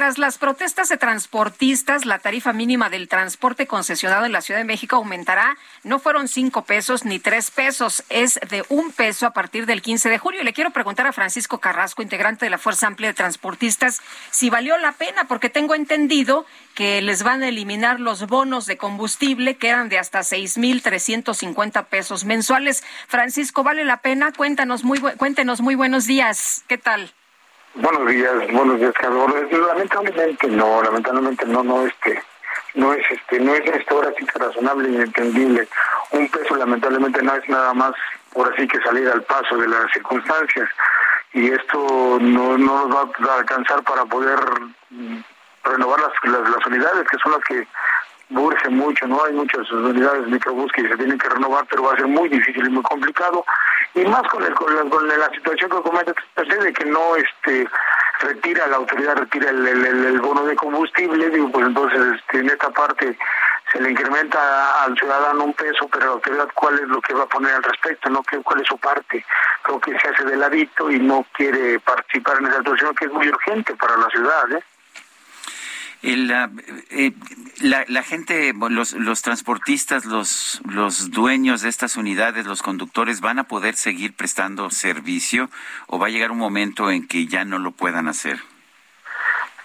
Tras las protestas de transportistas, la tarifa mínima del transporte concesionado en la Ciudad de México aumentará. No fueron cinco pesos ni tres pesos, es de un peso a partir del 15 de julio. Le quiero preguntar a Francisco Carrasco, integrante de la Fuerza Amplia de Transportistas, si valió la pena, porque tengo entendido que les van a eliminar los bonos de combustible que eran de hasta 6.350 pesos mensuales. Francisco, ¿vale la pena? Cuéntanos muy, cuéntenos muy buenos días. ¿Qué tal? Buenos días, buenos días, Carlos. Lamentablemente no, lamentablemente no, no, este, no es, este, no es esto ahora sí que razonable y entendible. Un peso lamentablemente no es nada más, por así que salir al paso de las circunstancias y esto no, no nos va a alcanzar para poder renovar las, las, las unidades que son las que urge mucho, ¿no? Hay muchas unidades microbús que se tienen que renovar, pero va a ser muy difícil y muy complicado. Y más con, el, con, la, con la situación que comenta de que no este retira, la autoridad retira el, el, el, bono de combustible, digo, pues entonces este, en esta parte se le incrementa al ciudadano un peso, pero la autoridad cuál es lo que va a poner al respecto, no cuál es su parte, creo que se hace de ladito y no quiere participar en esa situación que es muy urgente para la ciudad, ¿eh? El, eh, la, la, gente, los, los transportistas, los, los dueños de estas unidades, los conductores, ¿van a poder seguir prestando servicio o va a llegar un momento en que ya no lo puedan hacer?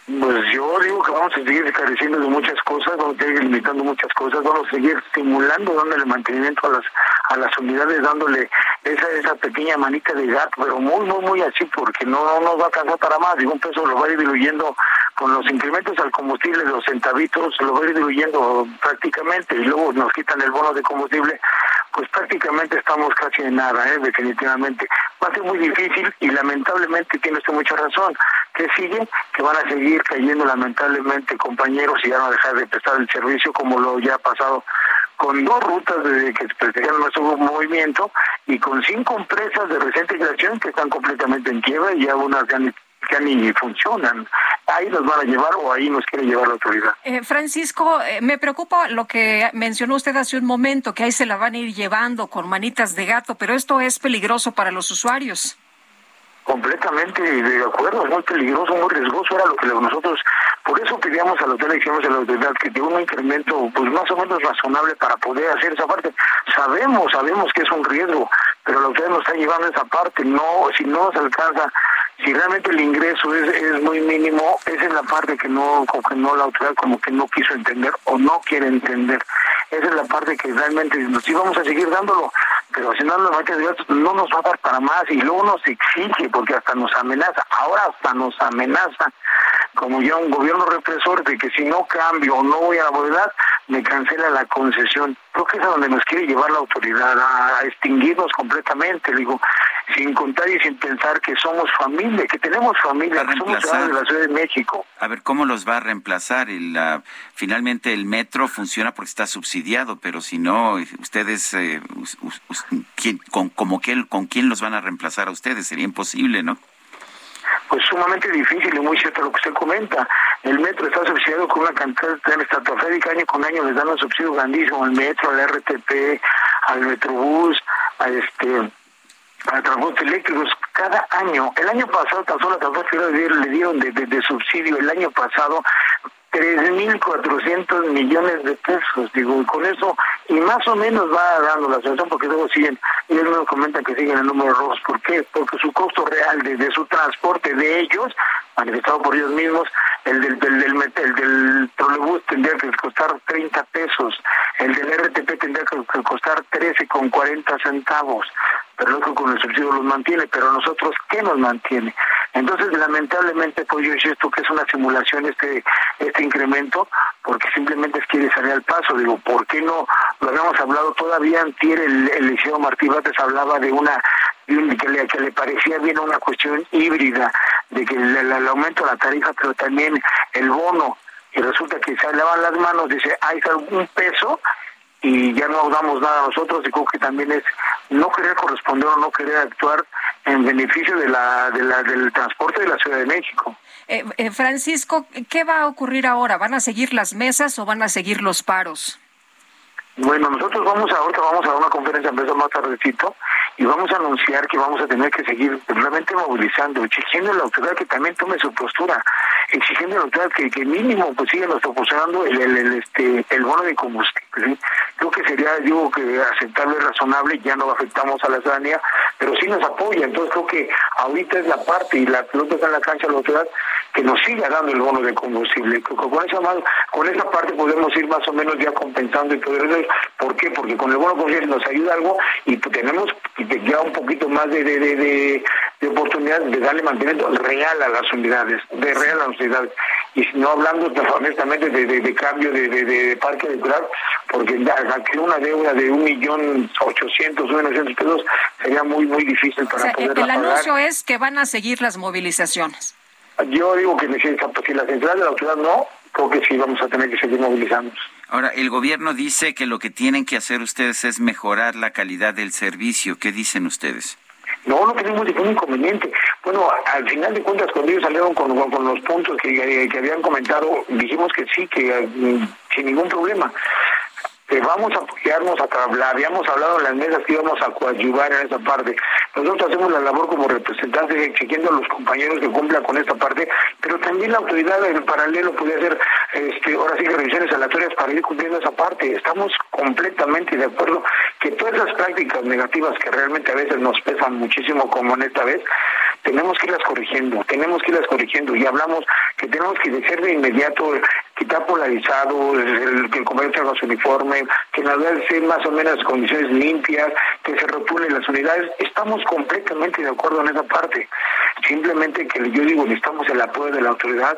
Pues yo digo que vamos a seguir careciendo de muchas cosas, vamos a seguir limitando muchas cosas, vamos a seguir estimulando, dándole mantenimiento a las a las unidades, dándole esa esa pequeña manita de gato, pero muy, muy, muy así, porque no, no nos va a alcanzar para más. Digo, un peso lo va a ir diluyendo con los incrementos al combustible, los centavitos, lo va a diluyendo prácticamente, y luego nos quitan el bono de combustible, pues prácticamente estamos casi en nada, ¿eh? definitivamente. Va a ser muy difícil y lamentablemente tiene usted mucha razón. que sigue? Que van a seguir cayendo lamentablemente compañeros y ya no dejar de prestar el servicio como lo ya ha pasado con dos rutas de que prestaron nuestro movimiento y con cinco empresas de reciente creación que están completamente en quiebra y ya unas ya ni, ya ni funcionan. Ahí nos van a llevar o ahí nos quiere llevar la autoridad. Eh, Francisco, eh, me preocupa lo que mencionó usted hace un momento, que ahí se la van a ir llevando con manitas de gato, pero esto es peligroso para los usuarios completamente de acuerdo, es muy peligroso, muy riesgoso, era lo que nosotros, por eso pedíamos a la autoridad, dijimos a la autoridad que de un incremento pues más o menos razonable para poder hacer esa parte. Sabemos, sabemos que es un riesgo, pero la autoridad nos está llevando esa parte, no, si no nos alcanza, si realmente el ingreso es, es muy mínimo, esa es la parte que no, como que no la autoridad como que no quiso entender o no quiere entender. Esa es la parte que realmente nos íbamos a seguir dándolo, pero si no, no nos va a dar para más y luego nos exige porque hasta nos amenaza, ahora hasta nos amenaza como ya un gobierno represor de que si no cambio o no voy a la voluntad, me cancela la concesión. Creo que es a donde nos quiere llevar la autoridad, a extinguirnos completamente, digo, sin contar y sin pensar que somos familia, que tenemos familia, que somos ciudadanos de la Ciudad de México. A ver, ¿cómo los va a reemplazar? El, finalmente el metro funciona porque está subsidiado, pero si no, ustedes, eh, ¿quién, con, como que, ¿con quién los van a reemplazar a ustedes? Sería imposible, ¿no? Pues sumamente difícil y muy cierto lo que usted comenta. El metro está subsidiado con una cantidad tan estratosférica, año con año les dan un subsidio grandísimo al metro, al RTP, al Metrobús, a este para transportes eléctricos cada año. El año pasado tan solo a transporte le dieron de, de, de subsidio el año pasado 3.400 millones de pesos, digo, y con eso, y más o menos va dando la situación, porque luego siguen, ellos me comentan que siguen el número rojos, ¿por qué? Porque su costo real de, de su transporte de ellos, manifestado por ellos mismos, el del, del, del, el del trolebús tendría que costar 30 pesos, el del RTP tendría que costar 13 con 40 centavos, pero luego con el subsidio los mantiene, pero nosotros, ¿qué nos mantiene? Entonces, lamentablemente, pues yo insisto que es una simulación este este incremento, porque simplemente quiere salir al paso. Digo, ¿por qué no? Lo habíamos hablado todavía antier, el, el Liceo Martí Bates hablaba de una que le, que le parecía bien una cuestión híbrida de que el, aumento de la tarifa, pero también el bono, y resulta que se lavan las manos, dice, hay algún peso y ya no damos nada a nosotros y creo que también es no querer corresponder o no querer actuar en beneficio de la, de la del transporte de la Ciudad de México. Eh, eh, Francisco, ¿qué va a ocurrir ahora? ¿Van a seguir las mesas o van a seguir los paros? Bueno, nosotros vamos a, ahorita vamos a una conferencia empresa más tardecito y vamos a anunciar que vamos a tener que seguir realmente movilizando, exigiendo a la autoridad que también tome su postura, exigiendo a la autoridad que, que mínimo pues siga nos proporcionando el, el, este el bono de combustible. Creo que sería, digo que aceptable, razonable, ya no afectamos a la ciudadanía, pero sí nos apoya. Entonces creo que ahorita es la parte y la pelota está en la cancha de la autoridad que nos siga dando el bono de combustible. Con esa, con esa parte podemos ir más o menos ya compensando y poder ¿Por qué? Porque con el bono de combustible nos ayuda algo y tenemos ya un poquito más de, de, de, de oportunidad de darle mantenimiento real a las unidades, de real a las unidades. Y no hablando honestamente de, cambio de, parque natural, porque aquí una deuda de un millón ochocientos, un millón pesos sería muy, muy difícil para poder El anuncio es que van a seguir las movilizaciones. Yo digo que si la central de la autoridad no, creo que sí vamos a tener que seguir movilizando. Ahora, el gobierno dice que lo que tienen que hacer ustedes es mejorar la calidad del servicio. ¿Qué dicen ustedes? No, no tenemos ningún inconveniente. Bueno, al final de cuentas, cuando ellos salieron con, los puntos que, habían comentado, dijimos que sí, que mm, sin ningún problema que vamos a apoyarnos, a, habíamos hablado en las mesas que íbamos a coadyuvar en esa parte. Nosotros hacemos la labor como representantes exigiendo a los compañeros que cumplan con esta parte, pero también la autoridad en paralelo puede hacer, este, ahora sí que revisiones aleatorias para ir cumpliendo esa parte. Estamos completamente de acuerdo que todas esas prácticas negativas que realmente a veces nos pesan muchísimo como en esta vez, tenemos que irlas corrigiendo, tenemos que irlas corrigiendo y hablamos que tenemos que ser de inmediato, quitar polarizado, que el comercio haga su uniforme, que las sean más o menos condiciones limpias, que se repulen las unidades. Estamos completamente de acuerdo en esa parte. Simplemente que yo digo, necesitamos el apoyo de la autoridad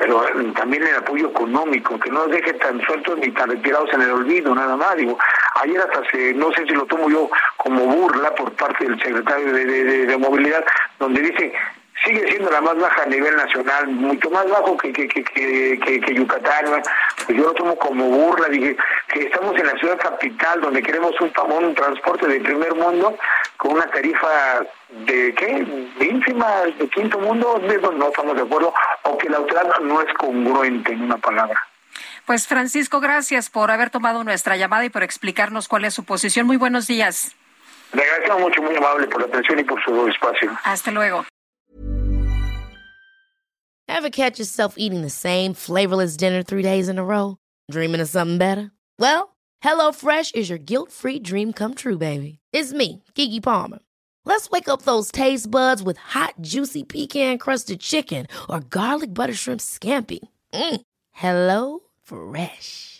pero también el apoyo económico, que no nos deje tan sueltos ni tan retirados en el olvido, nada más. Digo, ayer hasta se, no sé si lo tomo yo como burla por parte del secretario de Movilidad, donde dice, sigue siendo la más baja a nivel nacional, mucho más bajo que, que, que, que, Yucatán. Pues yo lo tomo como burla, dije que estamos en la ciudad capital donde queremos un, un transporte de primer mundo con una tarifa de qué, de ínfima, de quinto mundo, no estamos de acuerdo, o que la autoridad no es congruente en una palabra. Pues Francisco, gracias por haber tomado nuestra llamada y por explicarnos cuál es su posición. Muy buenos días. Le agradezco mucho, muy amable por la atención y por su espacio. Hasta luego. Ever catch yourself eating the same flavorless dinner three days in a row? Dreaming of something better? Well, HelloFresh is your guilt-free dream come true, baby. It's me, Kiki Palmer. Let's wake up those taste buds with hot, juicy pecan-crusted chicken or garlic butter shrimp scampi. Mm. Hello Fresh.